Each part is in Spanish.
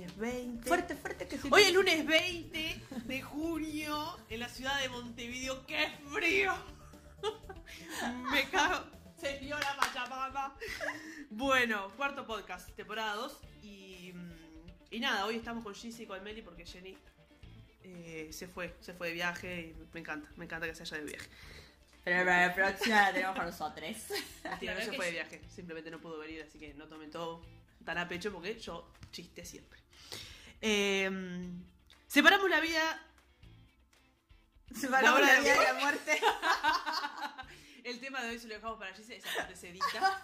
lunes 20. Fuerte, fuerte que sí. Hoy es lunes 20 de junio en la ciudad de Montevideo. ¡Qué frío! Me cago. Señora Pachamama. Bueno, cuarto podcast, temporada 2. Y, mm, y nada, hoy estamos con Gizzy y con Meli porque Jenny eh, se fue, se fue de viaje y me encanta, me encanta que se haya de viaje. Pero para la próxima la tenemos con nosotros. Mentira, no se fue de viaje, simplemente no pudo venir, así que no tomen todo tan a pecho porque yo chiste siempre. Eh, separamos la vida Separamos La la vida de la muerte. El tema de hoy se lo dejamos para Gise, esa parte se edita.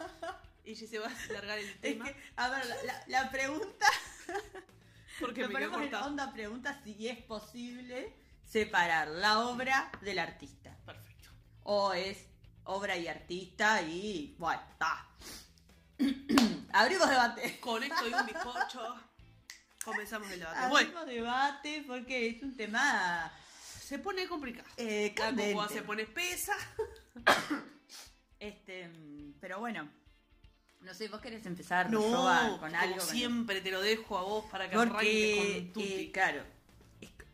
Y Gise va a largar el Es tema. que, a ver, la, la- la pregunta. porque me ponemos en onda pregunta si es posible separar la obra del artista. Perfecto. O es obra y artista y. Bueno, está. Abrimos debate. Con esto y un bizcocho. Comenzamos el debate. Bueno, Abrimos debate porque es un tema. se pone complicado. Eh, candente. se pone espesa. Este, pero bueno, no sé, vos querés empezar No, Roba, con como algo. con- siempre te lo dejo a vos para que arranques Porque, con tutti. eh, claro,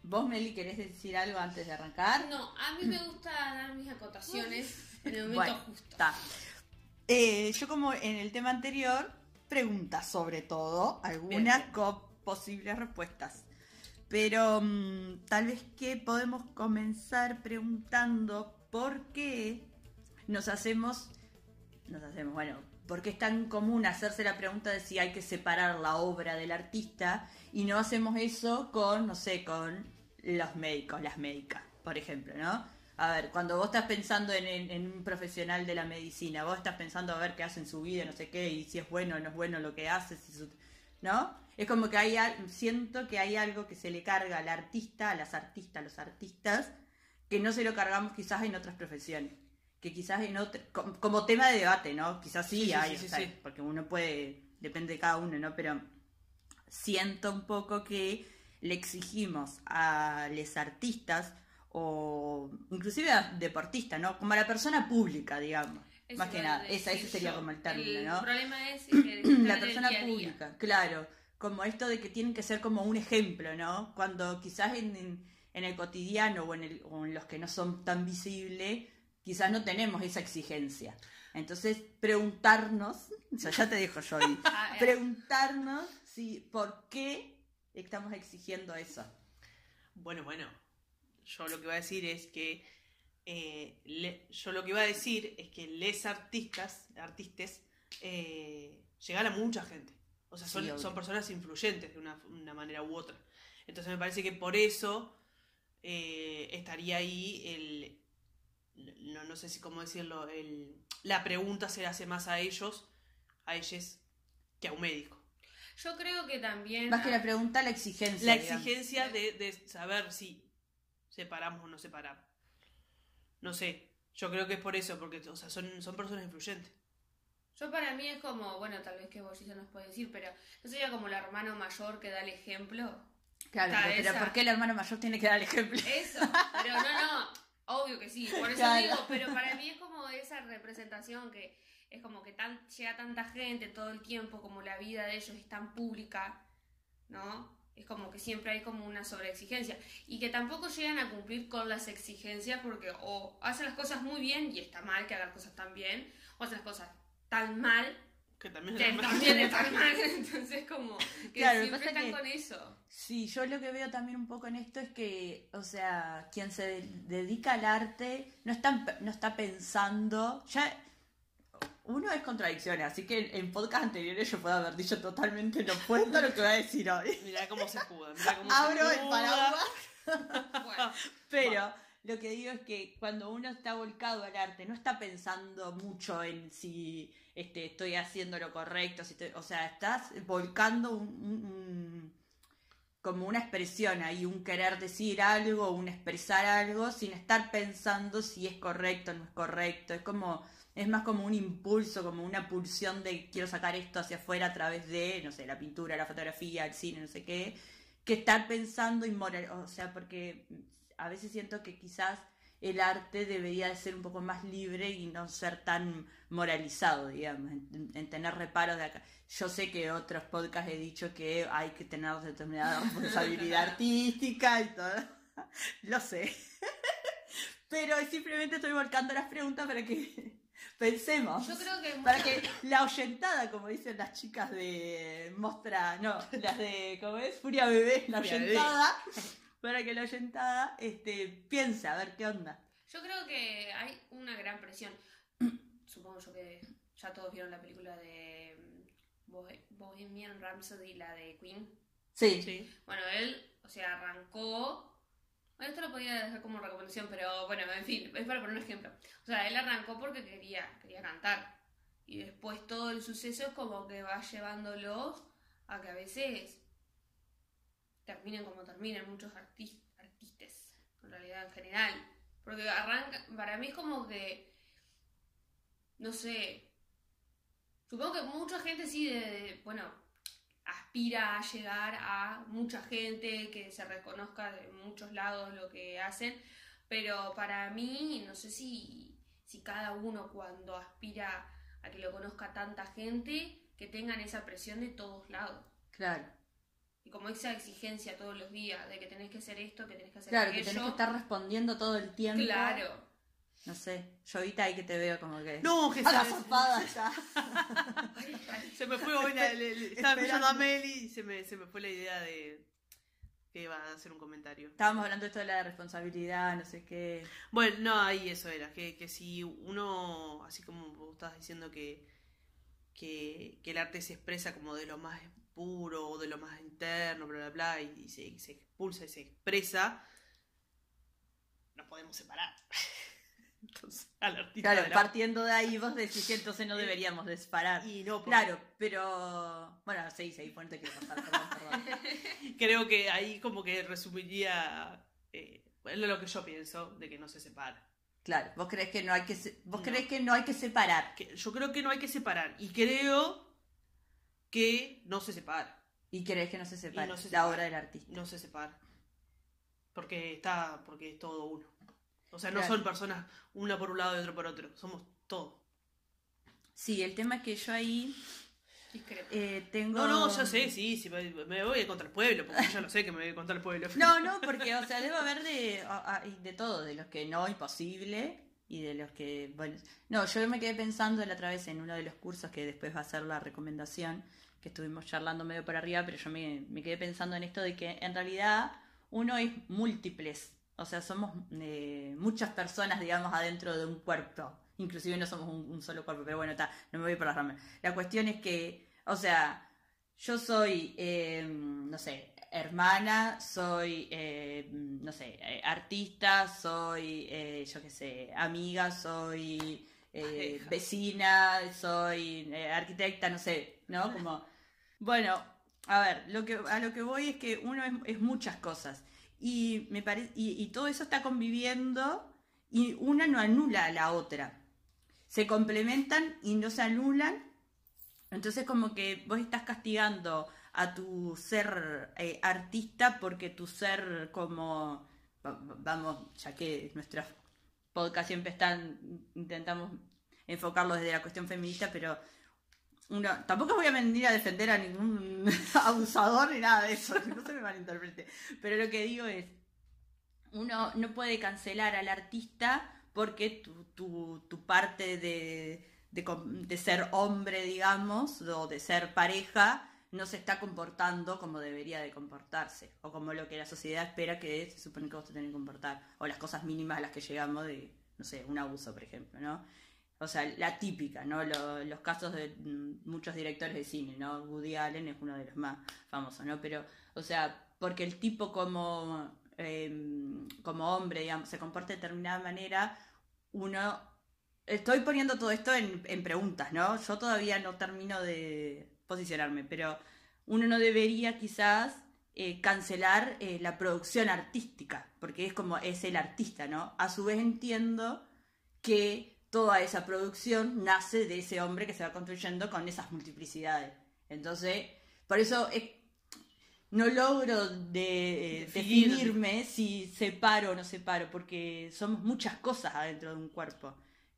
vos Meli querés decir algo antes de arrancar. No, a mí me gusta dar mis acotaciones en el momento Bueno, justo. está. Eh, yo como en el tema anterior, preguntas sobre todo, algunas Bien. con posibles respuestas. Pero mm, tal vez que podemos comenzar preguntando por qué nos hacemos, nos hacemos, bueno, por qué es tan común hacerse la pregunta de si hay que separar la obra del artista y no hacemos eso con, no sé, con los médicos, las médicas, por ejemplo, ¿no? A ver, cuando vos estás pensando en, en- en un profesional de la medicina, vos estás pensando a ver qué hace en su vida, no sé qué, y si es bueno o no es bueno lo que hace, si su- ¿no? Es como que hay, siento que hay algo que se le carga al artista, a las artistas, a los artistas, que no se lo cargamos quizás en otras profesiones. Que quizás en otro, como, como tema de debate, ¿no? Quizás sí, Sí, hay, sí, o sí, sea, sí. porque uno puede, depende de cada uno, ¿no? Pero siento un poco que le exigimos a los artistas o inclusive a deportistas, ¿no? Como a la persona pública, digamos. Eso Más que nada, esa, ese sería yo. como el término, El ¿no? problema es que la el persona día a día. pública, claro, como esto de que tienen que ser como un ejemplo, ¿no? Cuando quizás en, en- en el cotidiano o en, el- o en los que no son tan visibles, quizás no tenemos esa exigencia. Entonces, preguntarnos, o sea, ya te dejo yo ahí, Ah, preguntarnos si, ¿por qué estamos exigiendo eso? Bueno, bueno, yo lo que voy a decir es que eh, le- yo lo que iba a decir es que les artistas, artistas, eh, llegan a mucha gente. O sea, son, Sí, obvio. son personas influyentes de una, una manera u otra. Entonces me parece que por eso eh, estaría ahí el, no, no sé si cómo decirlo, el, la pregunta se le hace más a ellos, a ellos, que a un médico. Yo creo que también. Más que la pregunta, la exigencia. La digamos. exigencia de, de saber si separamos o no separamos. No sé, yo creo que es por eso, porque o sea, son, son personas influyentes. Yo para mí es como, bueno, tal vez que vos ya nos puede decir, pero no sería como el hermano mayor que da el ejemplo. Claro, Está pero esa. ¿por qué el hermano mayor tiene que dar el ejemplo? Eso, pero no, no, obvio que sí, por eso Claro. digo, pero para mí es como esa representación que es como que tan, llega tanta gente todo el tiempo, como la vida de ellos es tan pública, ¿no? Es como que siempre hay como una sobreexigencia. Y que tampoco llegan a cumplir con las exigencias porque o hacen las cosas muy bien y está mal que hagan cosas tan bien, o hacen las cosas tan mal Que también que también están mal, entonces como que Claro, siempre están que- con eso. Sí, yo lo que veo también un poco en esto es que, o sea, quien se de- dedica al arte no está, no está pensando, ya uno es contradicciones, así que en, en podcast anteriores yo puedo haber dicho totalmente lo opuesto a lo que voy a decir hoy. Mirá cómo se escuda, mirá cómo Abro se el paraguas, Bueno, pero lo que digo es que cuando uno está volcado al arte, no está pensando mucho en si este, estoy haciendo lo correcto, si o sea, estás volcando un, como una expresión ahí, un querer decir algo, un expresar algo, sin estar pensando si es correcto o no es correcto. Es como, es más como un impulso, como una pulsión de quiero sacar esto hacia afuera a través de, no sé, la pintura, la fotografía, el cine, no sé qué, que estar pensando inmoral, o sea, porque a veces siento que quizás el arte debería de ser un poco más libre y no ser tan moralizado, digamos, en, tener reparos de acá. Yo sé que otros podcasts he dicho que hay que tener determinada responsabilidad artística y todo. Lo sé. Pero simplemente estoy volcando las preguntas para que pensemos. Yo creo que para que la oyentada, como dicen las chicas de Mostra, no, las de ¿cómo es? Furia Bebé, la oyentada para que la oyentada este, piense a ver qué onda. Yo creo que hay una gran presión. Supongo yo que ya todos vieron la película de mm, Bohemian Rhapsody, la de Queen. Sí. sí. Bueno, él, o sea, arrancó. Esto lo podía dejar como recomendación, pero bueno, en fin, es para poner un ejemplo. O sea, él arrancó porque quería, quería cantar. Y después todo el suceso es como que va llevándolos a que a veces terminen como terminan muchos artistas, en realidad en general. Porque arranca, para mí es como que, no sé, supongo que mucha gente sí, de, bueno, aspira a llegar a mucha gente que se reconozca de muchos lados lo que hacen, pero para mí, no sé si, si cada uno cuando aspira a que lo conozca tanta gente, que tengan esa presión de todos lados. Claro y como esa exigencia todos los días de que tenés que hacer esto, que tenés que hacer Claro, que tenés que estar respondiendo todo el tiempo. Claro. No sé, yo ahorita ahí que te veo como que. No, que a la zapada ya. se me fue, hoy estaba escuchando a Meli y se me, se me fue la idea de que iba a hacer un comentario. Estábamos hablando de esto de la responsabilidad, no sé qué. Bueno, no, ahí eso era, que, que si uno, así como vos estabas diciendo que, que, que el arte se expresa como de lo más puro o de lo más interno, bla, bla, bla, y, se, expulsa y se expresa, no podemos separar. entonces, al artista claro, partiendo de ahí vos decís que entonces no deberíamos disparar. Y no, Claro, pero... Bueno, sí, sí, fuerte que pasar, Creo que ahí como que resumiría eh, lo que yo pienso, de que no se separa. Claro, vos crees que no hay que vos crees que no hay que separar. yo creo que no hay que separar y creo que no se separa. ¿Y crees que no se separa, la obra del artista? No se separa. Porque está, porque es todo uno. O sea, no son personas una por un lado y otra por otro. Somos todo. Sí, el tema es que yo ahí eh, tengo... No, no, ya sé, sí, sí, me voy contra el pueblo, porque yo no sé que me voy contra el pueblo. No, no, porque, o sea, debe haber de, de todo, de los que no, imposible, y de los que, bueno, no, yo me quedé pensando la otra vez en uno de los cursos que después va a ser la recomendación, que estuvimos charlando medio por arriba, pero yo me, quedé pensando en esto de que en realidad uno es múltiples, o sea, somos eh, muchas personas, digamos, adentro de un cuerpo, inclusive no somos un, solo cuerpo, pero bueno, está, no me voy por las ramas. La cuestión es que, o sea, yo soy, eh, no sé, hermana, soy, eh, no sé, artista, soy, yo qué sé, amiga, soy vecina, soy arquitecta, no sé, ¿no? Como bueno, a ver, lo que, a lo que voy es que uno es, muchas cosas. Y, me y, todo eso está conviviendo y una no anula a la otra. Se complementan y no se anulan. Entonces como que vos estás castigando a tu ser eh, artista porque tu ser como, vamos, ya que nuestras podcast siempre están, intentamos enfocarlo desde la cuestión feminista, pero tampoco voy a venir a defender a ningún abusador ni nada de eso, no se me malinterprete. Pero lo que digo es, uno no puede cancelar al artista porque tu, tu, parte de, de, ser hombre, digamos, o de ser pareja, no se está comportando como debería de comportarse, o como lo que la sociedad espera que se supone que vos te tenés que comportar, o las cosas mínimas a las que llegamos de, no sé, un abuso, por ejemplo, ¿no? O sea, la típica, ¿no? los casos de mm, muchos directores de cine, ¿no? Woody Allen es uno de los más famosos, ¿no? Pero, o sea, porque el tipo como, em, como hombre, se comporta de determinada manera, uno... Estoy poniendo todo esto en, en preguntas, ¿no? Yo todavía no termino de posicionarme, pero uno no debería quizás eh, cancelar eh, la producción artística, porque es como es el artista, ¿no? A su vez entiendo que toda esa producción nace de ese hombre que se va construyendo con esas multiplicidades. Entonces, por eso es- no logro de, eh, Definir. definirme si separo o no separo, porque somos muchas cosas adentro de un cuerpo.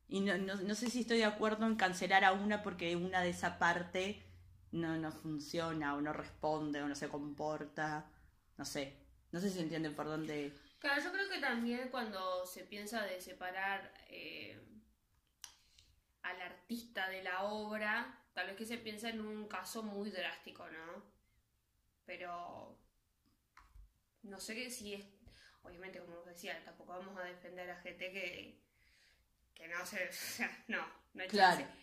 Y no, no, no sé si estoy de acuerdo en cancelar a una porque una de esa parte no, no funciona o no responde o no se comporta. No sé. No sé si entienden por dónde. Claro, yo creo que también cuando se piensa de separar eh, al artista de la obra, tal vez que se piensa en un caso muy drástico, ¿no? Pero no sé que si es, obviamente como os decía, tampoco vamos a defender a gente que, que no se, o sea, no, no hay Claro. chance.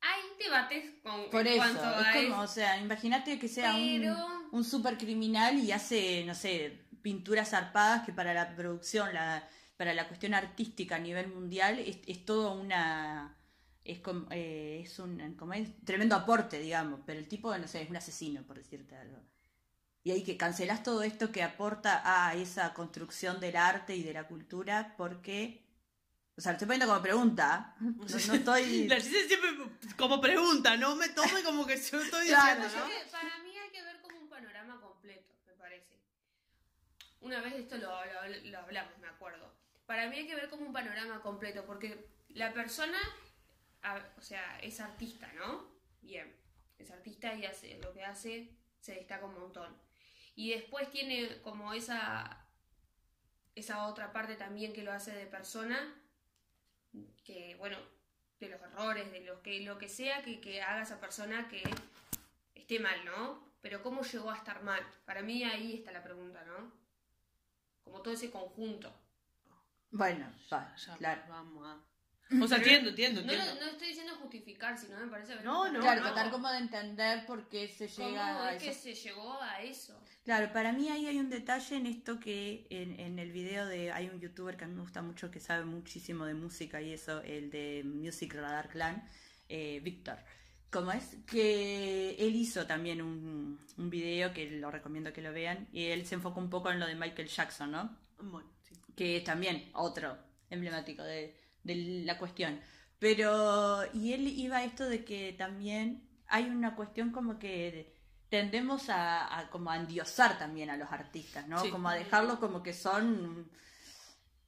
Hay debates con, Por eso. cuanto a Es como, eso, o sea, imagínate que sea pero... un, un super criminal y hace, no sé, pinturas zarpadas que para la producción, la, para la cuestión artística a nivel mundial es, es todo una. Es, como, eh, es un como es tremendo aporte, digamos, pero el tipo, no sé, es un asesino, por decirte algo. Y ahí que cancelás todo esto que aporta a esa construcción del arte y de la cultura porque... O sea, lo estoy poniendo como pregunta. ¿eh? No, no estoy... La hice siempre como pregunta, no me tome como que yo estoy Claro, diciendo, ¿no? para mí hay que ver como un panorama completo, me parece. Una vez esto lo, lo- lo hablamos, me acuerdo. Para mí hay que ver como un panorama completo, porque la persona, o sea, es artista, ¿no? Bien, es artista y hace lo que hace, se destaca un montón. Y después tiene como esa, esa otra parte también que lo hace de persona, que, bueno, de los errores, de lo que, lo que sea que, que haga esa persona que esté mal, ¿no? Pero ¿cómo llegó a estar mal? Para mí ahí está la pregunta, ¿no? Como todo ese conjunto. Bueno, va, Ya, claro. Vamos a... O sea, entiendo, entiendo, No, lo- entiendo. no estoy diciendo justificar, sino me parece No, no, Claro, panorama. tratar como de entender por qué se ¿Cómo llega a es que eso. se llegó a eso? Claro, para mí ahí hay un detalle en esto que en, en el video de hay un youtuber que a mí me gusta mucho que sabe muchísimo de música y eso, el de Music Radar Clan, eh, Víctor. ¿Cómo es? Que él hizo también un, un video que lo recomiendo que lo vean y él se enfoca un poco en lo de Michael Jackson, ¿no? Bueno. Que es también otro emblemático de, de la cuestión. Pero, y él iba a esto de que también hay una cuestión como que tendemos a, a como a endiosar también a los artistas, ¿no? Sí. Como a dejarlos como que son...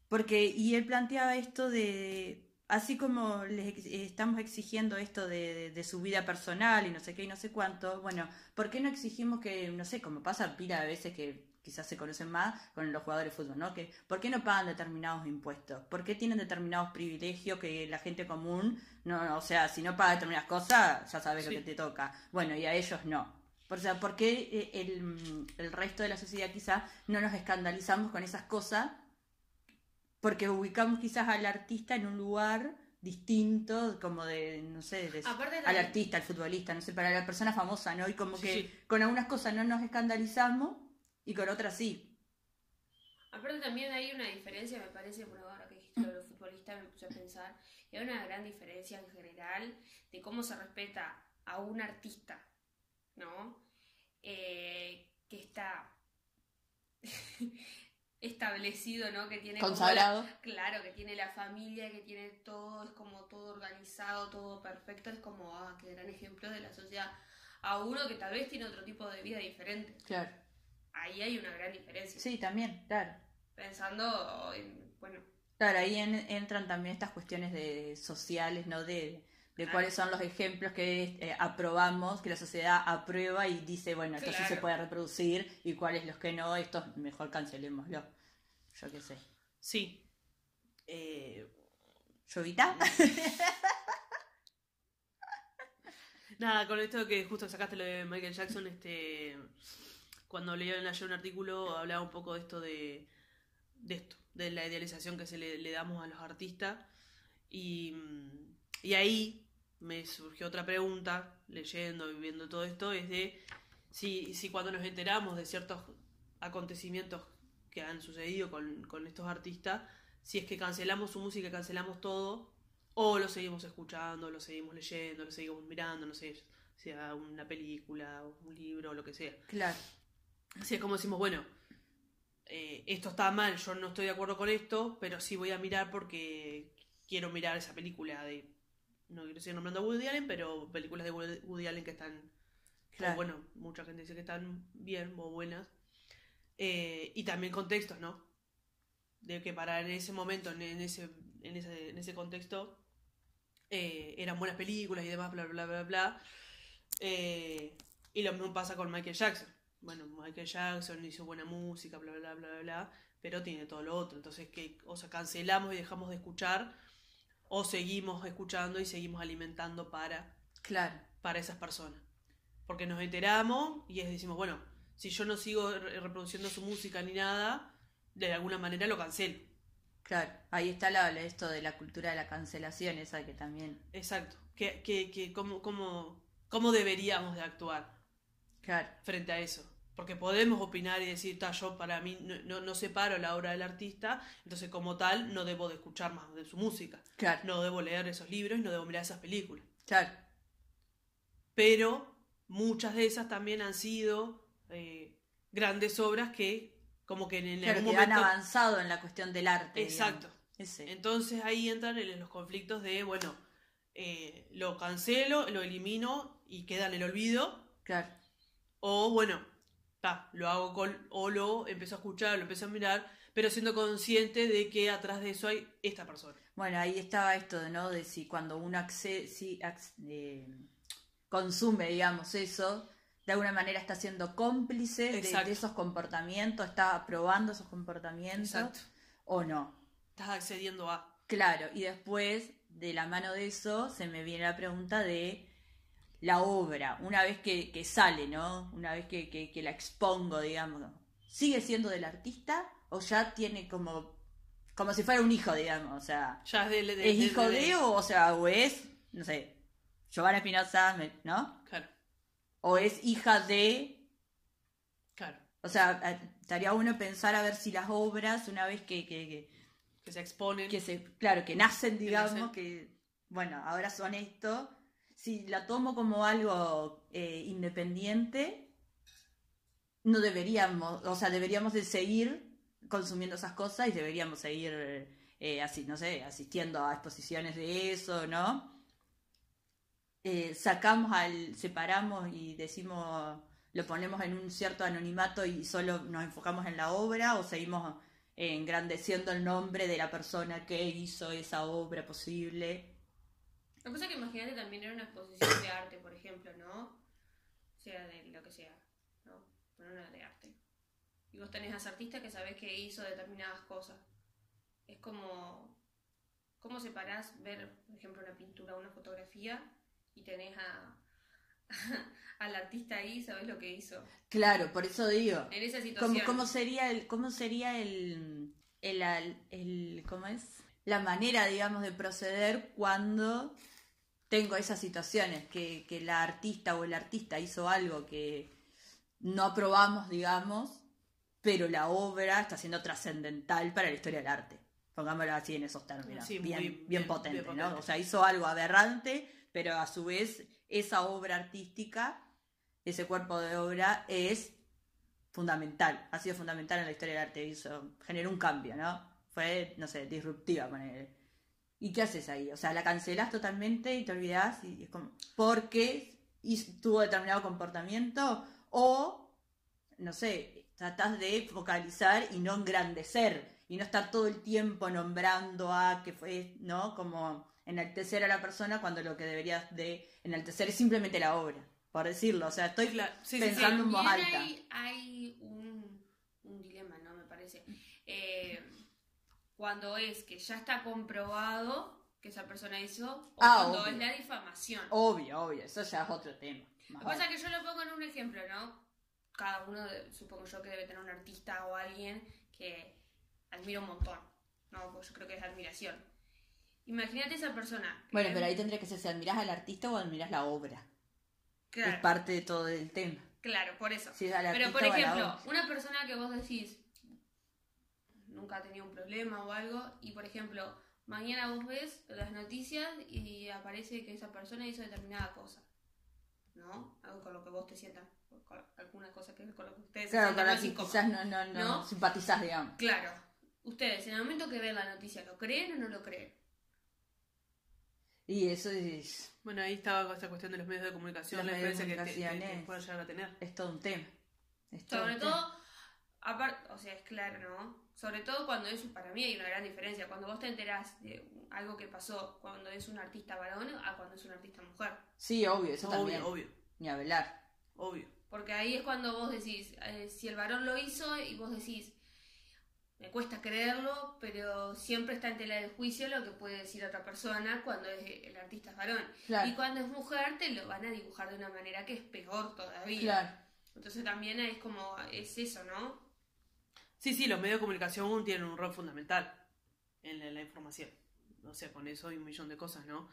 Porque, y él planteaba esto de, así como les estamos exigiendo esto de, de- de su vida personal y no sé qué y no sé cuánto, bueno, ¿por qué no exigimos que, no sé, como pasa pila de veces que quizás se conocen más con los jugadores de fútbol, ¿no? Que, ¿Por qué no pagan determinados impuestos? ¿Por qué tienen determinados privilegios que la gente común, no, o sea, si no paga determinadas cosas, ya sabes Sí. lo que te toca? Bueno, y a ellos no. O sea, ¿por qué eh, el, el resto de la sociedad quizás no nos escandalizamos con esas cosas? Porque ubicamos quizás al artista en un lugar distinto, como de, no sé, de- Aparte al artista, al futbolista, no sé, para la persona famosa, ¿no? Y como Sí, que sí. con algunas cosas no nos escandalizamos y con otras sí. Aparte también hay una diferencia, me parece, bueno, ahora que dijiste lo de los futbolistas me puse a pensar, y hay una gran diferencia en general de cómo se respeta a un artista, ¿no? Eh, que está establecido, ¿no? Que tiene como la- Consagrado. claro, que tiene la familia, que tiene todo, es como todo organizado, todo perfecto, es como, ah, qué gran ejemplo de la sociedad. A uno que tal vez tiene otro tipo de vida diferente. Claro. Ahí hay una gran diferencia. Sí, también, claro. Pensando en, bueno, Claro, ahí en- entran también estas cuestiones de sociales, ¿no? De, de Claro. cuáles son los ejemplos que eh, aprobamos, que la sociedad aprueba y dice, bueno, esto sí se puede reproducir y cuáles los que no, estos mejor cancelémoslo. Yo qué sé. Sí. Eh, ¿Llovita? Nada, con esto que justo sacaste lo de Michael Jackson, este cuando leí ayer un artículo hablaba un poco de esto de, de esto, de la idealización que se le, le damos a los artistas. Y, y ahí me surgió otra pregunta, leyendo y viendo todo esto, es de si, si cuando nos enteramos de ciertos acontecimientos que han sucedido con, con estos artistas, si es que cancelamos su música, cancelamos todo, o lo seguimos escuchando, lo seguimos leyendo, lo seguimos mirando, no sé, sea una película, un libro, lo que sea. Claro. Así es como decimos, bueno, eh, esto está mal, yo no estoy de acuerdo con esto, pero sí voy a mirar porque quiero mirar esa película de, no quiero seguir nombrando a Woody Allen, pero películas de Woody Allen que están, bueno, mucha gente dice que están bien o buenas. Eh, y también contextos, ¿no? De que para en ese momento, en, en ese, en, ese, en ese contexto, eh, eran buenas películas y demás, bla, bla, bla, bla. Eh, y lo mismo pasa con Michael Jackson. Bueno, Michael Jackson hizo buena música, bla, bla, bla, bla, bla, pero tiene todo lo otro. Entonces, que, o sea, cancelamos y dejamos de escuchar, o seguimos escuchando y seguimos alimentando para, Claro. para esas personas. Porque nos enteramos y es, decimos, bueno, si yo no sigo re- reproduciendo su música ni nada, de alguna manera lo cancelo. Claro, ahí está la, esto de la cultura de la cancelación, esa que también. Exacto. Que, que, que cómo, cómo, cómo deberíamos de actuar Claro, frente a eso. Porque podemos opinar y decir, "Ta, yo para mí no, no, no separo la obra del artista, entonces como tal no debo de escuchar más de su música. claro, No debo leer esos libros y no debo mirar esas películas. claro, Pero muchas de esas también han sido eh, grandes obras que como que en, claro, algún que han momento... avanzado en la cuestión del arte. Exacto. Entonces ahí entran en los conflictos de, bueno, eh, lo cancelo, lo elimino y queda en el olvido, Claro, o bueno, ta, lo hago con, o lo empiezo a escuchar, lo empiezo a mirar, pero siendo consciente de que atrás de eso hay esta persona. Bueno, ahí estaba esto, ¿no? De si cuando uno acce- si, eh, consume, digamos, eso, de alguna manera está siendo cómplice de, esos comportamientos, está aprobando esos comportamientos Exacto. o no. Estás accediendo a... Claro, y después, de la mano de eso, se me viene la pregunta de la obra, una vez que, que sale, ¿no? Una vez que, que- que la expongo, digamos, ¿sigue siendo del artista o ya tiene como, como si fuera un hijo, digamos? O sea, Ya es de... de- de- ¿es hijo de- de o, o sea, o es, no sé, Giovanna Espinosa, ¿no? Claro, O es hija de... claro. O sea, estaría bueno pensar a ver si las obras, una vez que- que- se exponen. que se, claro, que nacen, digamos, nacen. que, bueno, ahora son esto. Si la tomo como algo eh, independiente, no deberíamos, o sea, deberíamos de seguir consumiendo esas cosas y deberíamos seguir, eh, así, no sé, asistiendo a exposiciones de eso, ¿no? Eh, sacamos al, separamos y decimos, lo ponemos en un cierto anonimato y solo nos enfocamos en la obra o seguimos engrandeciendo el nombre de la persona que hizo esa obra posible. Lo que pasa es que imagínate también era una exposición de arte, por ejemplo, ¿no? O sea, de lo que sea, ¿no? Pero no de arte. Y vos tenés a ese artista que sabés que hizo determinadas cosas. Es como. ¿Cómo separás ver, por ejemplo, una pintura o una fotografía y tenés a. al artista ahí, sabés lo que hizo? Claro, por eso digo. En esa situación. ¿Cómo, cómo sería el, cómo sería el, el, el, el- cómo es? La manera, digamos, de proceder cuando tengo esas situaciones, que, que la artista o el artista hizo algo que no aprobamos, digamos, pero la obra está siendo trascendental para la historia del arte. Pongámoslo así en esos términos. Sí, bien, muy- bien, bien- potente, bien ¿no? O sea, hizo algo aberrante, pero a su vez esa obra artística, ese cuerpo de obra es fundamental, ha sido fundamental en la historia del arte, hizo, generó un cambio, ¿no? Fue, no sé, disruptiva con él. ¿Y qué haces ahí? O sea, la cancelás totalmente y te olvidás y es como, porque tuvo determinado comportamiento o, no sé, tratás de focalizar y no engrandecer y no estar todo el tiempo nombrando a que fue, ¿no? Como enaltecer a la persona cuando lo que deberías de enaltecer es simplemente la obra, por decirlo. O sea, estoy Claro, sí, sí, sí. pensando en voz alta. Hay, hay un, un dilema, ¿no? Me parece. Eh, cuando es que ya está comprobado que esa persona hizo, o Ah, cuando obvio. es la difamación. Obvio, obvio, eso ya es otro tema. Lo que pasa es que yo lo pongo en un ejemplo, ¿no? Cada uno, supongo yo que debe tener un artista o alguien que admira un montón, ¿no? Pues yo creo que es admiración. Imagínate esa persona. Bueno, pero ahí tendría que ser si admirás al artista o admirás la obra. Es Claro, parte de todo el tema. claro, por eso. Si es al Pero por ejemplo, una persona que vos decís, nunca ha tenido un problema o algo. Y por ejemplo, mañana vos ves las noticias y aparece que esa persona hizo determinada cosa. ¿No? Algo con lo que vos te sientas, con alguna cosa que con lo que ustedes Claro, se sientan más quizás no, no, no, ¿No? simpatizás, digamos. Claro. Ustedes, en el momento que ven la noticia, ¿lo creen o no lo creen? Y eso es, Bueno, ahí estaba esta cuestión de los medios de comunicación, la influencia que, te- que- que comunicaciones. pueden llegar a tener. es todo un tema. Es todo Sobre un tema. Aparte, o sea, es claro, ¿no? Sobre todo cuando es, para mí hay una gran diferencia, cuando vos te enterás de algo que pasó cuando es un artista varón a cuando es un artista mujer. Sí, obvio, eso también. Obvio, obvio, Ni hablar. obvio. Porque ahí es cuando vos decís, eh, si el varón lo hizo y vos decís, me cuesta creerlo, pero siempre está en tela de juicio lo que puede decir otra persona cuando es el artista es varón. Claro. Y cuando es mujer te lo van a dibujar de una manera que es peor todavía. Claro. Entonces también es como, es eso, ¿no? Sí, sí, los medios de comunicación tienen un rol fundamental en la, la información. O sea, con eso hay un millón de cosas, ¿no?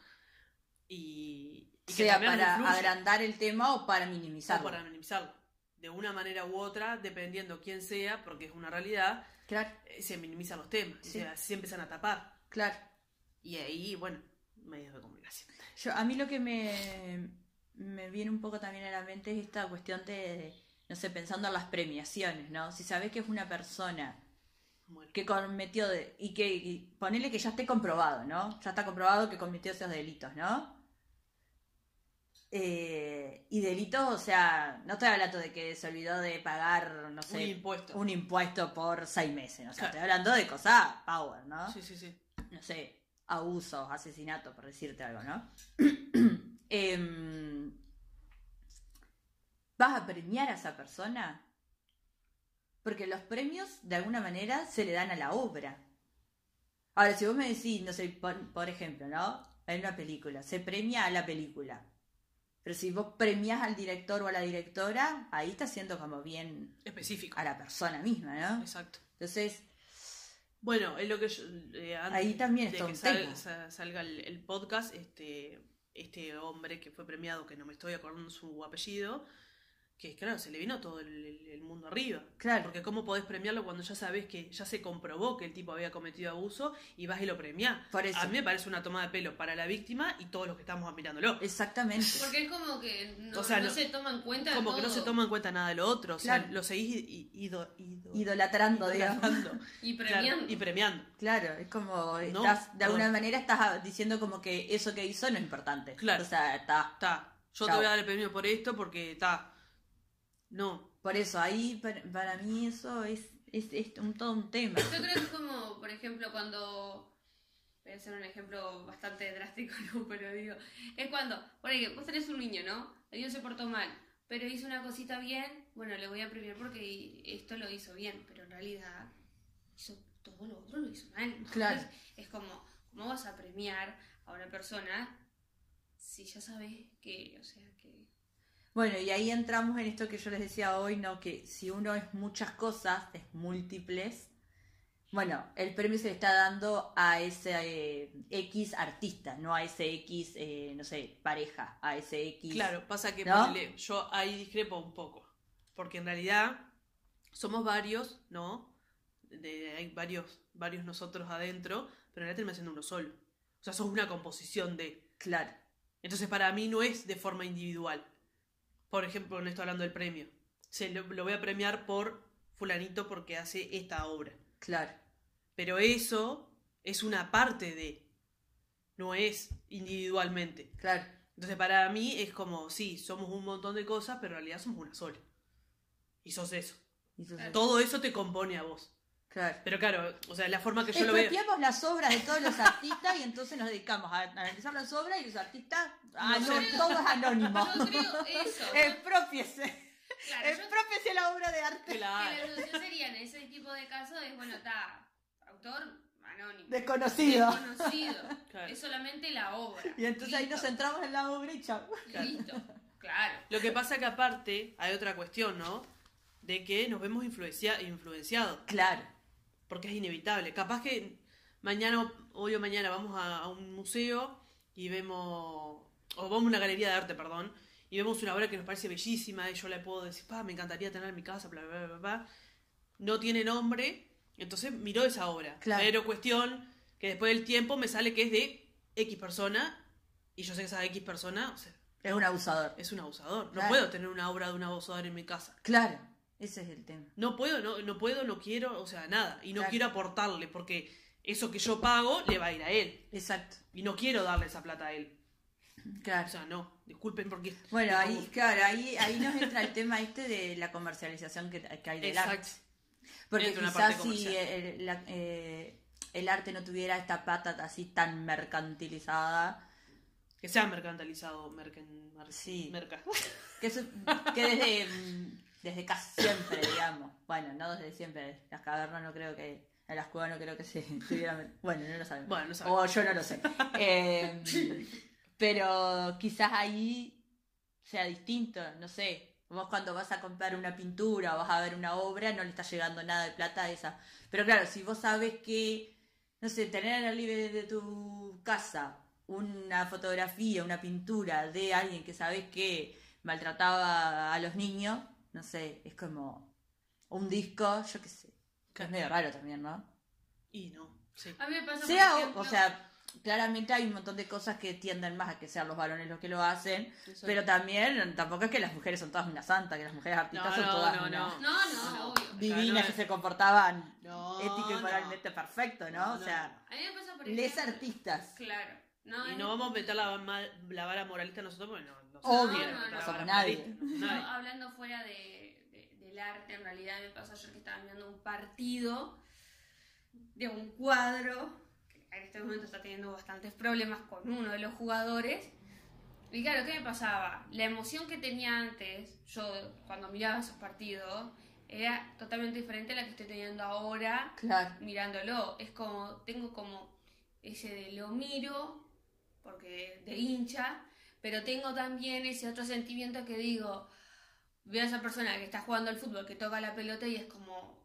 Y, y sea para influye, agrandar el tema o para o minimizarlo. para minimizarlo. De una manera u otra, dependiendo quién sea, porque es una realidad, Claro, eh, se minimizan los temas, Sí. o sea, se empiezan a tapar. claro. Y ahí, bueno, medios de comunicación. Yo, a mí lo que me, me viene un poco también a la mente es esta cuestión de, no sé, pensando en las premiaciones, ¿no? Si sabes que es una persona que cometió, de- y que y ponele que ya esté comprobado, ¿no? Ya está comprobado que cometió esos delitos, ¿no? Eh, y delitos, o sea, no estoy hablando de que se olvidó de pagar, no sé, un impuesto. un impuesto por seis meses, o sea, Claro. estoy hablando de cosas power, ¿no? Sí, sí, sí. no sé, abusos, asesinatos, por decirte algo, ¿no? Em, ¿Vas a premiar a esa persona? Porque los premios, de alguna manera, se le dan a la obra. Ahora, si vos me decís, no sé, por, por ejemplo, ¿no? En una película, se premia a la película. Pero si vos premias al director o a la directora, ahí está siendo como bien Específico. a la persona misma, ¿no? Exacto. Entonces, Bueno, es lo que yo. eh, antes Ahí también de está que sal- tema. sa- salga el, el podcast, este, este hombre que fue premiado, que no me estoy acordando su apellido, que claro, se le vino todo el, el- el mundo arriba. claro. Porque ¿cómo podés premiarlo cuando ya sabes que ya se comprobó que el tipo había cometido abuso y vas y lo premiás? Por eso. A mí me parece una toma de pelo para la víctima y todos los que estamos mirándolo. Exactamente. Porque es como que no, O sea, no no- se toma en cuenta Como que no se toma en cuenta nada de lo otro. O sea, Claro. lo seguís i- ido- ido- Idolatrando, digamos. idolatrando. Y Claro, premiando. y premiando. Claro, es como, No, estás, de no. alguna manera estás diciendo como que eso que hizo no es importante. Claro. O sea, está. Está, yo Chao. te voy a dar el premio por esto porque está. No, Por eso, ahí para, para mí eso es, es, es un, todo un tema. Yo creo que es como, por ejemplo, cuando. Voy a hacer un ejemplo bastante drástico, ¿no? Pero digo, es cuando, por ejemplo, vos tenés un niño, ¿no? El niño se portó mal, pero hizo una cosita bien, bueno, le voy a premiar porque esto lo hizo bien, pero en realidad hizo todo lo otro lo hizo mal. Entonces, Claro. Es como, ¿cómo vas a premiar a una persona si ya sabes que, o sea. Bueno, y ahí entramos en esto que yo les decía hoy, ¿no? Que si uno es muchas cosas, es múltiples, bueno, el premio se le está dando a ese eh, X artista, no a ese X, eh, no sé, pareja, a ese X. claro, pasa que yo ahí discrepo un poco. Porque en realidad somos varios, ¿no? De- hay varios, varios nosotros adentro, pero en realidad termina siendo uno solo. O sea, sos una composición de. Claro, Entonces, para mí no es de forma individual. Por ejemplo, no estoy hablando del premio. Se lo, lo voy a premiar por fulanito porque hace esta obra. claro. Pero eso es una parte de. No es individualmente. Claro, Entonces, para mí es como, sí, somos un montón de cosas, pero en realidad somos una sola. Y sos eso. y entonces- Todo eso te compone a vos. Claro. Pero claro, o sea, la forma que yo lo veo. Las obras de todos los artistas y entonces nos dedicamos a analizar las obras y los artistas, ah, No no, todo es anónimo. Yo creo eso. Expropiese. Claro, yo la obra de arte. que Claro. la solución sería en ese tipo de casos es, bueno, está, autor anónimo. Desconocido. Desconocido. Claro. Es solamente la obra. Y entonces ahí nos centramos en la obra y chao. Listo. Claro. Lo que pasa que aparte hay otra cuestión, ¿no? De que nos vemos influencia- influenciados. Claro. Porque es inevitable. Capaz que mañana, hoy o mañana, vamos a, a un museo y vemos, o vamos a una galería de arte, perdón, y vemos una obra que nos parece bellísima y yo le puedo decir, pa, me encantaría tener en mi casa, bla, bla, bla, bla. No tiene nombre, Entonces miró esa obra. Claro. Pero cuestión que después del tiempo me sale que es de X persona y yo sé que esa X persona o sea, Es un abusador. es un abusador. No puedo tener una obra de un abusador en mi casa. Claro, ese es el tema. No puedo, no, no puedo, no quiero, o sea, nada. Y no quiero aportarle porque eso que yo pago le va a ir a él. Exacto. Y no quiero darle esa plata a él. Claro. O sea, no, disculpen porque... Bueno, ahí, claro, ahí, ahí nos entra el tema este de la comercialización que, que hay del Exacto. arte. Porque Entra quizás si el, la- eh, el arte no tuviera esta pata así tan mercantilizada, Que sea mercantilizado, mercan, mar- Sí. merca. que, eso- que desde, mm, desde casi siempre, digamos, bueno, no desde siempre, las cavernas no creo que, en las cuevas no creo que se tuvieran, bueno, no lo sabemos. Bueno, no sabemos. O yo no lo sé. Eh, pero quizás ahí sea distinto, no sé. Vos cuando vas a comprar una pintura o vas a ver una obra no le está llegando nada de plata a esa. Pero claro, si vos sabes que, no sé, tener en el living de tu casa una fotografía, una pintura de alguien que sabes que maltrataba a los niños, no sé, es como un disco, yo qué sé. Que es medio raro también, ¿no? Y no, sí. A mí me pasa, por Sea, o- ejemplo, o sea, claramente hay un montón de cosas que tienden más a que sean los varones los que lo hacen, pero también tampoco es que las mujeres son todas una santa, que las mujeres artistas No, son no, todas no, una- no. No, no, obvio. divinas no que se comportaban No, ético y no. moralmente perfecto, ¿no? No, O no. sea, A mí me pasa, por les ejemplo... artistas. Claro. No, Y es- no vamos a meter la, la vara moralista nosotros porque no, no Obvio, no, no, no nadie. hablando fuera de, de- del arte, en realidad me pasó ayer que estaba mirando un partido de un cuadro que en este momento está teniendo bastantes problemas con uno de los jugadores. Y claro, ¿qué me pasaba? La emoción que tenía antes, yo cuando miraba esos partidos, era totalmente diferente a la que estoy teniendo ahora Claro. mirándolo. Es como, tengo como ese de lo miro, porque de hincha, pero tengo también ese otro sentimiento que digo, veo a esa persona que está jugando al fútbol, que toca la pelota y es como,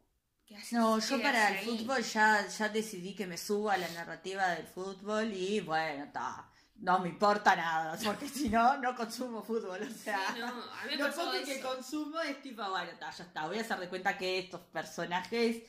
¿qué haces? No, ¿Qué yo para el ahí? fútbol ya, ya decidí que me subo a la narrativa del fútbol y bueno, está. No me importa nada, porque si no, no consumo fútbol, o sea. Sí, no, a mí me Lo poco que consumo es tipo, bueno, ta, ya está, voy a hacer de cuenta que estos personajes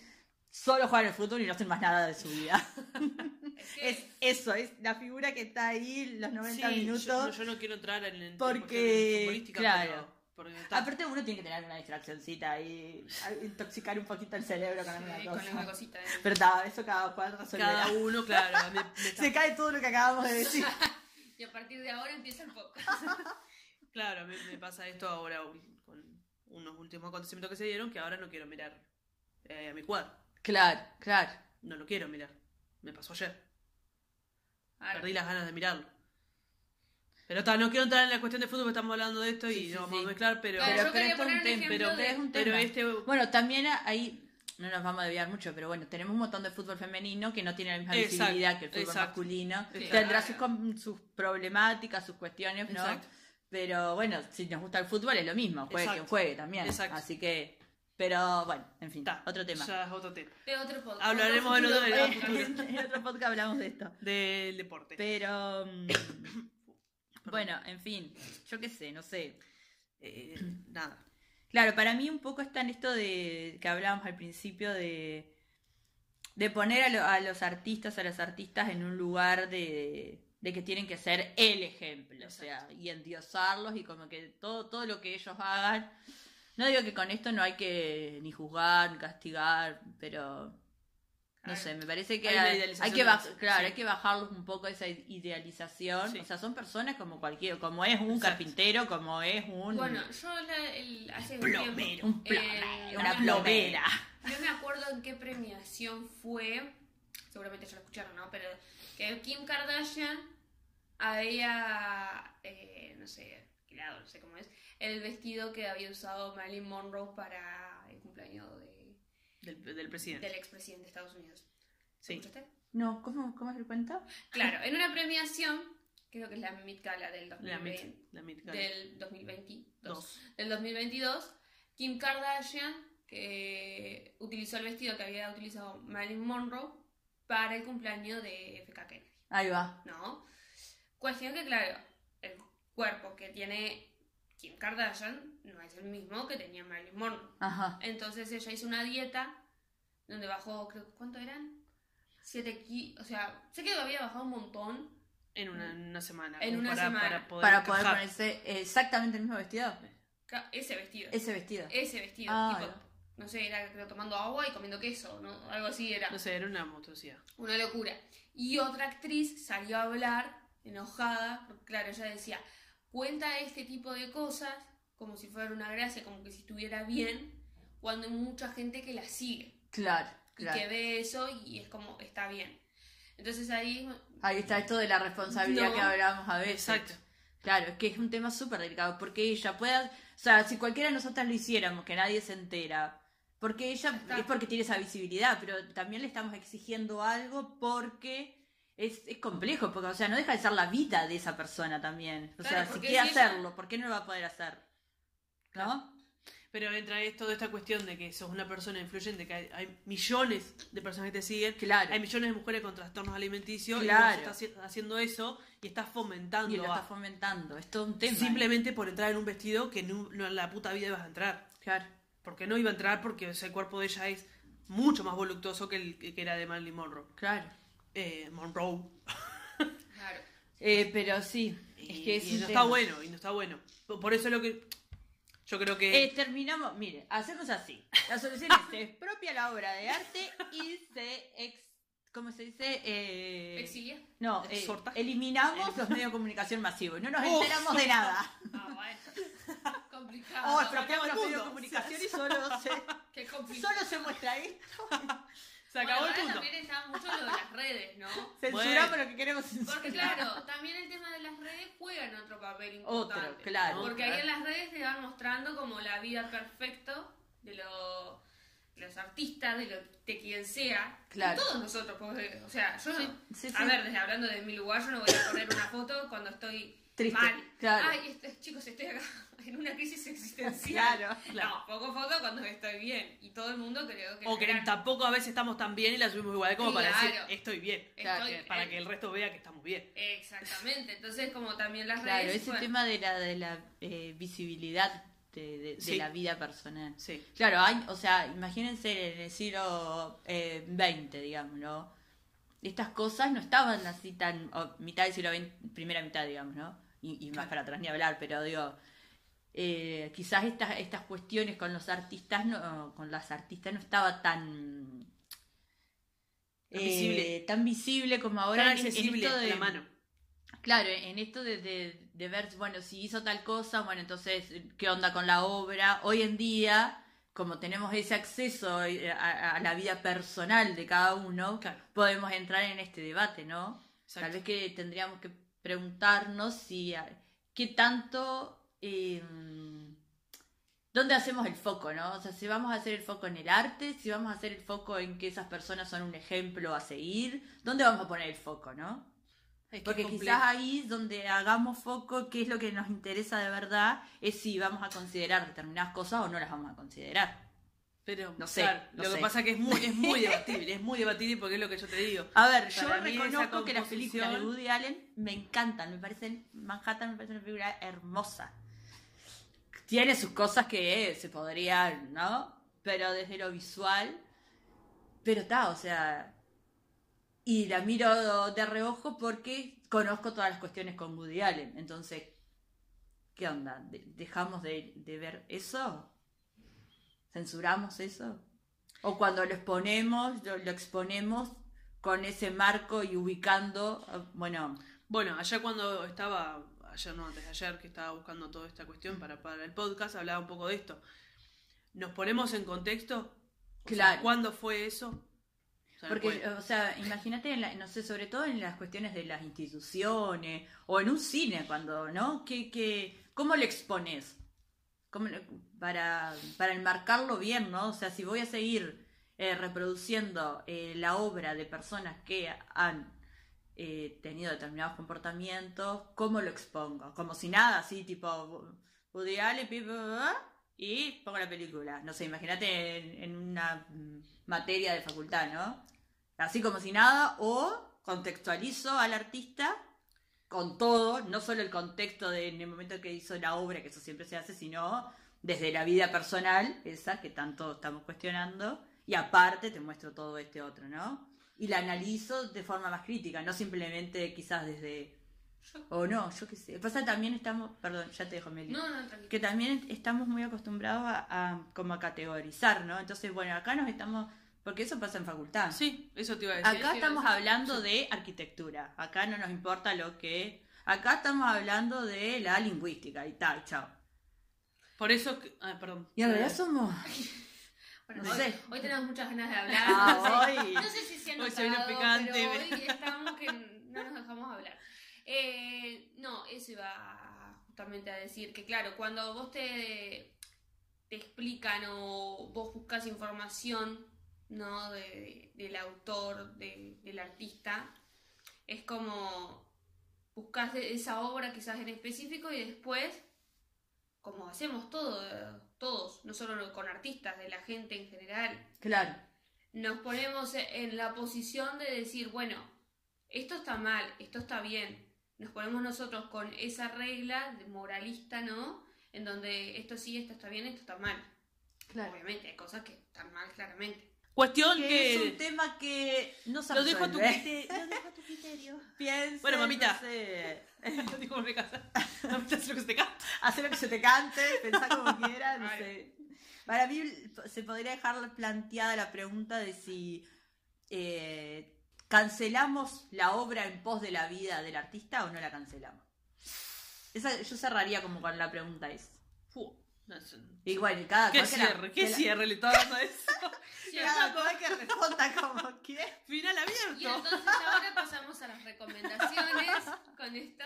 solo juegan al fútbol y no hacen más nada de su vida. Es que- Es eso, es la figura que está ahí los 90 Sí, minutos. Yo, yo no quiero entrar en el Porque, futbolísticas, claro. pero- está- Aparte uno tiene que tener una distraccioncita y intoxicar un poquito el cerebro con alguna Sí, cosa. con cosita. ¿eh? Pero está, eso cada cual resolverá. cada uno, claro, me- me está- Se cae todo lo que acabamos de decir. Y a partir de ahora empieza el podcast. claro, me, me pasa esto ahora con unos últimos acontecimientos que se dieron que ahora no quiero mirar eh, a mi cuadro. Claro, claro. No lo quiero mirar. Me pasó ayer. Perdí las ganas de mirarlo. Pero está, no quiero entrar en la cuestión de fútbol, porque estamos hablando de esto y Sí, sí, no vamos sí. a mezclar, pero, Claro, Pero, yo pero quería esto es un ejemplo Pero, de- es un pero tema. este Bueno, también ahí no nos vamos a desviar mucho, pero bueno, tenemos un montón de fútbol femenino que no tiene la misma Exacto, visibilidad que el fútbol exacto. masculino. Sí. Tendrá sus, com- sus problemáticas, sus cuestiones, ¿no? Exacto. Pero bueno, si nos gusta el fútbol es lo mismo, juegue Exacto. quien juegue también. Exacto. Así que, pero bueno, en fin, otro tema. Ya es otro tema. de otro podcast. Hablaremos Otro de futuro en otro podcast hablamos de esto. Del deporte. Pero bueno, en fin, yo qué sé, no sé. Eh, nada. Claro, para mí un poco está en esto de que hablábamos al principio de, de poner a, lo- a los artistas, a las artistas en un lugar de, de que tienen que ser el ejemplo, o sea, y endiosarlos y como que todo, todo lo que ellos hagan. No digo que con esto no hay que ni juzgar, ni castigar, pero no sé, me parece que hay que baj- claro, sí. hay que bajarlos un poco esa idealización. Sí. O sea, son personas como cualquier, como es un Exacto. carpintero, como es un Bueno, yo la- el- hace un Plomero. tiempo, un plomero, eh, una plomera. No me acuerdo en qué premiación fue, seguramente ya lo escucharon, ¿no? Pero que Kim Kardashian había, eh, no sé, creado, no sé cómo es, el vestido que había usado Marilyn Monroe para el cumpleaños de, Del, del presidente. del expresidente de Estados Unidos. Sí. ¿Escuchaste? No, ¿cómo, cómo es el cuento? Claro, en una premiación, creo que es la Met Gala del La 2020, mit, la gala. del 2022, Dos. del 2022, Kim Kardashian, que utilizó el vestido que había utilizado Marilyn Monroe para el cumpleaños de FK Kennedy, Ahí va. ¿no? Cuestión que, claro, cuerpo que tiene Kim Kardashian no es el mismo que tenía Marilyn Monroe. Ajá. Entonces ella hizo una dieta donde bajó, creo, ¿cuánto eran? 7 kilos, o sea, sé que había bajado un montón. En una, en una semana. En una para, semana. Para poder, Para poder ponerse exactamente el mismo vestido. Ese vestido. Ese vestido. Ese vestido. Ah, tipo, no sé, era creo, tomando agua y comiendo queso, ¿no? Algo así era. No sé, era una monstruosidad. Una locura. Y otra actriz salió a hablar, enojada, porque claro, ella decía, cuenta este tipo de cosas como si fuera una gracia, como que si estuviera bien, cuando hay mucha gente que la sigue Claro, y claro. que ve eso y es como, está bien. Entonces ahí, Ahí está esto de la responsabilidad No. que hablábamos a veces. Exacto. Claro, es que es un tema súper delicado, porque ella pueda, o sea, si cualquiera de nosotras lo hiciéramos, que nadie se entera, porque ella Está. es porque tiene esa visibilidad, pero también le estamos exigiendo algo porque es, es complejo, porque, o sea, no deja de ser la vida de esa persona también. O Claro, sea, si quiere ella- hacerlo, ¿por qué no lo va a poder hacer? ¿No? Pero entra es toda esta cuestión de que sos una persona influyente, que hay, hay millones de personas que te siguen. Claro. Hay millones de mujeres con trastornos alimenticios Claro. y vos estás haci- haciendo eso y estás fomentando Y lo a- está fomentando, es todo un tema. simplemente por entrar en un vestido que no, no en la puta vida ibas a entrar. Claro. Porque no iba a entrar porque o sea, el cuerpo de ella es mucho más voluptuoso que el que era de Marilyn Monroe. Claro. Eh, Monroe. claro, Eh, pero sí, Y, es que es y un no tema. está bueno, y no está bueno. Por eso es lo que yo creo que... Eh, terminamos, mire, hacemos así. La solución es se expropia la obra de arte y se ex, ¿cómo se dice? Eh, exilia. no, eh, eliminamos los medios de comunicación masivos. No nos Uf. enteramos de nada. Ah, bueno. complicado. Oh, expropiamos los medios de comunicación y solo se, Qué complicado. solo se muestra esto. Se acabó bueno, el ahora punto. también está mucho lo de las redes, ¿no? Censuramos Bueno. lo que queremos censurar. Porque claro, también el tema de las redes juegan otro papel importante. Otro, claro. Porque claro. ahí en las redes te van mostrando como la vida perfecta de, lo- de los artistas, de, lo, de quien sea. Claro. De todos nosotros, porque, o sea, yo sí, A sí. ver, desde hablando de mi lugar, yo no voy a poner una foto cuando estoy Triste, mal. claro. Ay, este- chicos, estoy acá en una crisis existencial. Claro, claro. No, poco foto cuando estoy bien. Y todo el mundo creo que... O que tampoco a veces estamos tan bien y la subimos igual como para decir Claro. estoy bien. Claro, Estoy- Que- para que el resto vea que estamos bien. Exactamente. Entonces, como también las Claro, redes... ese bueno, tema de la, de la eh, visibilidad de, de- de Sí. la vida personal. Sí. Claro, hay, o sea, imagínense en el siglo eh, XX, digamos, ¿no? Estas cosas no estaban así tan, mitad del siglo XX, primera mitad, digamos, ¿no? Y, y más para atrás ni hablar, pero digo, eh, quizás estas, estas cuestiones con los artistas, no, con las artistas no estaba tan... Tan eh, visible. tan visible como ahora Tan en- en accesible esto de- la mano. Claro, en esto de, de, de ver, bueno, si hizo tal cosa, bueno, entonces, ¿qué onda con la obra? Hoy en día, como tenemos ese acceso eh, a, a la vida personal de cada uno, Claro. podemos entrar en este debate, ¿no? Exacto. Tal vez que tendríamos que preguntarnos si, qué tanto, eh, ¿dónde hacemos el foco, no? O sea, si vamos a hacer el foco en el arte, si vamos a hacer el foco en que esas personas son un ejemplo a seguir, ¿dónde vamos a poner el foco, no? Es que Porque quizás ahí donde hagamos foco, qué es lo que nos interesa de verdad, es si vamos a considerar determinadas cosas o no las vamos a considerar. Pero, No sé, claro, no lo sé. que pasa es que es muy, es muy debatible, es muy debatible porque es lo que yo te digo. A ver, yo Para reconozco que las películas de Woody Allen me encantan, me parecen, Manhattan me parece una película hermosa. Tiene sus cosas que se podrían, ¿no? Pero desde lo visual, pero está, o sea, y la miro de reojo porque conozco todas las cuestiones con Woody Allen, entonces, ¿qué onda? ¿De- ¿Dejamos de, de ver eso? ¿Censuramos eso? O cuando lo exponemos, lo, lo exponemos con ese marco y ubicando, eh, bueno, Bueno, ayer cuando estaba, ayer no, antes de ayer, que estaba buscando toda esta cuestión para, para el podcast, hablaba un poco de esto. ¿Nos ponemos en contexto? O sea, Claro. ¿Cuándo fue eso? Porque, o sea, imagínate, en la- no sé, sobre todo en las cuestiones de las instituciones o en un cine, cuando, ¿no? ¿Qué, qué, ¿Cómo lo expones? ¿Cómo lo- para, para enmarcarlo bien, ¿no? O sea, si voy a seguir eh, reproduciendo eh, la obra de personas que han eh, tenido determinados comportamientos, ¿cómo lo expongo? Como si nada, así, tipo, y pongo la película. No sé, imagínate en, en una mm, materia de facultad, ¿no? Así como si nada, o contextualizo al artista con todo, no solo el contexto de en el momento que hizo la obra, que eso siempre se hace, sino desde la vida personal, esa que tanto estamos cuestionando, y aparte te muestro todo este otro, ¿no? Y la analizo de forma más crítica, no simplemente quizás desde... O no, yo qué sé. Pasa también estamos, perdón, ya te dejo Meli. No, no, tranquilo. Que también estamos muy acostumbrados a, a como a categorizar, ¿no? Entonces, bueno, acá nos estamos, porque eso pasa en facultad. Sí, eso te iba a decir. Acá estamos sí. hablando de arquitectura. Acá no nos importa lo que. Acá estamos hablando de la lingüística y tal, chao. Por eso. que- Ah, perdón. Y en realidad somos. Bueno, No hoy, sé. hoy tenemos muchas ganas de hablar. Ah, no, sé, hoy. no sé si se han Hoy notado, picante, pero pero- hoy estamos que no nos dejamos hablar. Eh, no, eso iba justamente a decir que claro, cuando vos te, te explican o vos buscas información ¿no? de, del autor, de- del artista, es como buscas de esa obra quizás en específico y después, como hacemos todo, todos, no solo con artistas, de la gente en general, Claro. nos ponemos en la posición de decir, bueno, esto está mal, esto está bien. Nos ponemos nosotros con esa regla de moralista, ¿no? En donde esto sí, esto está bien, esto está mal. Obviamente, hay cosas que están mal, claramente. Cuestión Que que. es un tema que no se Lo dejo a tu criterio. Lo dejo a tu criterio. Piensen, Bueno, mamita. no sé, Lo dijo en mi casa. Mamita, haz lo que se te canta. hacer lo que se te cante, pensar como quieras, no Ay. sé. Para mí se podría dejar planteada la pregunta de si eh, cancelamos la obra en pos de la vida del artista o no la cancelamos. Esa, yo cerraría como con la pregunta esa. No Y bueno, cada ¿Qué la- cierre? ¿Qué la- cierre le a eso? Cada cual que responda como quiera. Final Y abierto. entonces ahora pasamos a las recomendaciones con esto.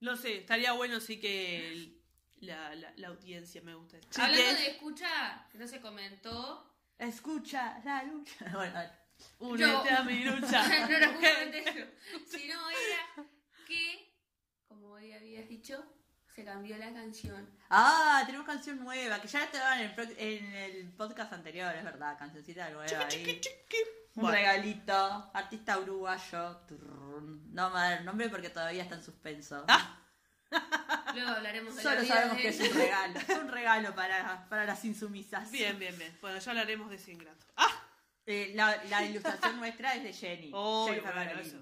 No sé, estaría bueno sí que el- la, la, la audiencia me gusta. Sí, Hablando de escucha, que no se comentó. Escucha la lucha. Bueno. Únete a mi lucha. no era mujer. justamente eso. Sino era que, como hoy habías dicho, se cambió la canción. Ah, tenemos canción nueva, que ya la estaban en el, pro- en el podcast anterior, es verdad, cancioncita nueva ahí. Un Bueno. regalito, artista uruguayo. Turrún. No vamos a dar el nombre porque todavía está en suspenso. Ah, Luego hablaremos de la Solo vida sabemos de que es él. un regalo. Es un regalo para, para las insumisas. Bien, bien, bien. Bueno, ya hablaremos de ese ingrato. ¡Ah! Eh, la, la ilustración nuestra es de Jenny. Oh, Jennifer bueno, eso.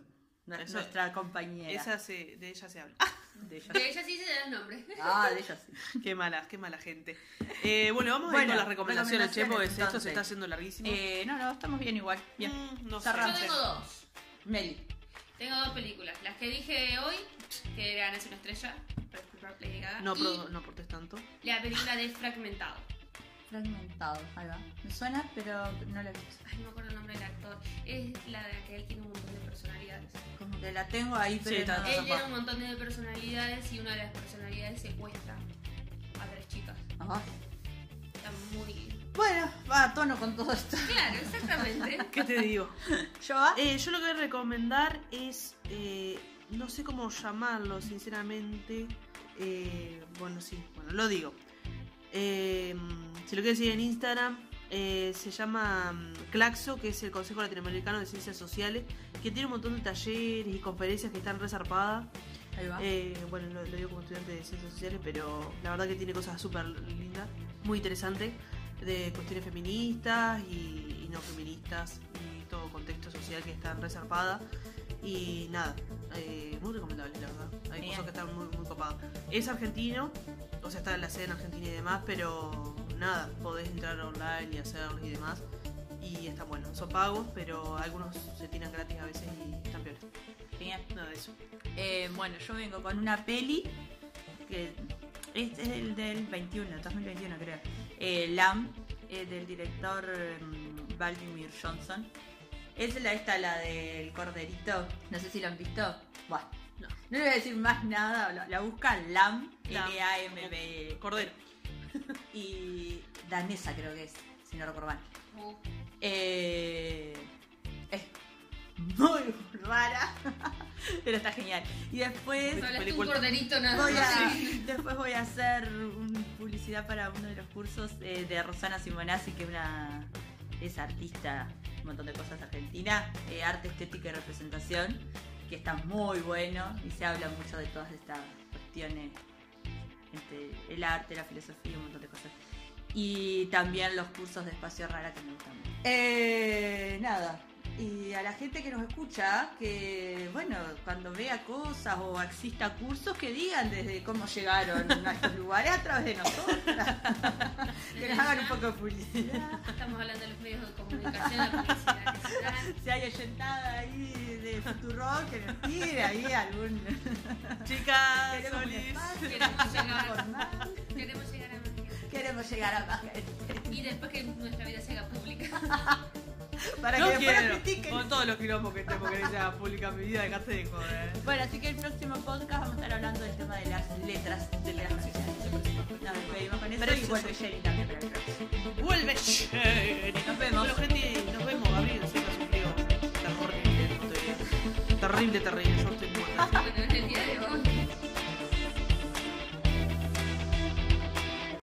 Eso- nuestra compañera. Esa se, de ella se habla. ¡Ah! De ella. De sí se da el nombre. Ah, de ella sí. Qué mala, qué mala gente. Eh, bueno, vamos a ir Bueno, con las recomendaciones, che, porque recomendaciones, esto se entonces. está haciendo larguísimo. Eh, no, no, estamos bien igual. Bien. Mm, no sé. Cerramos. Yo tengo dos. Meli. Tengo dos películas. Las que dije hoy, que eran Es una estrella, por Lady Gaga, No, y pro- no aportes tanto. la película de Fragmentado. Fragmentado, ahí va. Me suena, pero no la he visto. Ay, no me acuerdo el nombre del actor. Es la de la que él tiene un montón de personalidades. Como que la tengo ahí, pero Sí, no- Él tiene un montón de personalidades y una de las personalidades secuestra a tres chicas. Ajá. Está muy... Bueno, va a tono con todo esto. Claro, exactamente. ¿Qué te digo? ¿Yo va? Eh, yo lo que voy a recomendar es. eh, no sé cómo llamarlo, sinceramente. Eh, bueno, sí, bueno, lo digo. Eh, si lo quieres seguir en Instagram, eh, se llama mm, Claxo, que es el Consejo Latinoamericano de Ciencias Sociales, que tiene un montón de talleres y conferencias que están resarpadas. Ahí va. Eh, bueno, lo, lo digo como estudiante de ciencias sociales, pero la verdad que tiene cosas súper lindas, muy interesantes, de cuestiones feministas y, y no feministas y todo contexto social que están resarpadas. Y nada, eh, muy recomendable, la verdad. Hay Bien. cosas que están muy, muy copadas. Es argentino, o sea, está en la sede en Argentina y demás, pero nada, podés entrar online y hacerlo y demás. Y están buenos, son pagos, pero algunos se tiran gratis a veces y están peores. Bien. Nada de eso. Eh, bueno, yo vengo con una peli que es, es el del 21, 2021 creo. Eh, Lam, eh, del director mm, Vladimir Johnson. Es la esta, la del corderito. No sé si lo han visto. Bueno, No. no le voy a decir más nada. La, la buscan Lam, Lam, L-A-M-B. Cordero. Y danesa creo que es, si no recuerdo mal. Uh, Eh, es muy rara, pero está genial. Y después hablaste un corderito nada voy a, después voy a hacer un- publicidad para uno de los cursos eh, de Rosana Simonazzi, que es una es artista, un montón de cosas argentina, eh, arte, estética y representación, que está muy bueno y se habla mucho de todas estas cuestiones entre el arte, la filosofía, un montón de cosas. y también los cursos de espacio rara que me gustan. Eh, nada. Y a la gente que nos escucha, que bueno, cuando vea cosas o asista a cursos, que digan desde cómo llegaron a estos lugares a través de nosotras. que nos hagan un poco de publicidad. Estamos hablando de los medios de comunicación, la publicidad. Si hay oyentada ahí de Futurock, que nos tire ahí algún. Chicas, Queremos un Solís. espacio, Queremos llegar, queremos llegar a más gente. Queremos llegar a más gente. Y después que nuestra vida se haga pública. Para No que después quiero. nos critiquen. Con todos los quilombos que tengo que le sea pública mi vida, dejate de joder. Bueno, así que el próximo podcast vamos a estar hablando del tema de las letras de las canciones. Nos despedimos con eso y vuelve Jenny también para el próximo. Vuelve Sherry. Nos vemos. Bueno, gente, nos vemos. Gabriel se ha sufrido terrible. Terrible, terrible. Yo estoy muerta. Bueno, en el día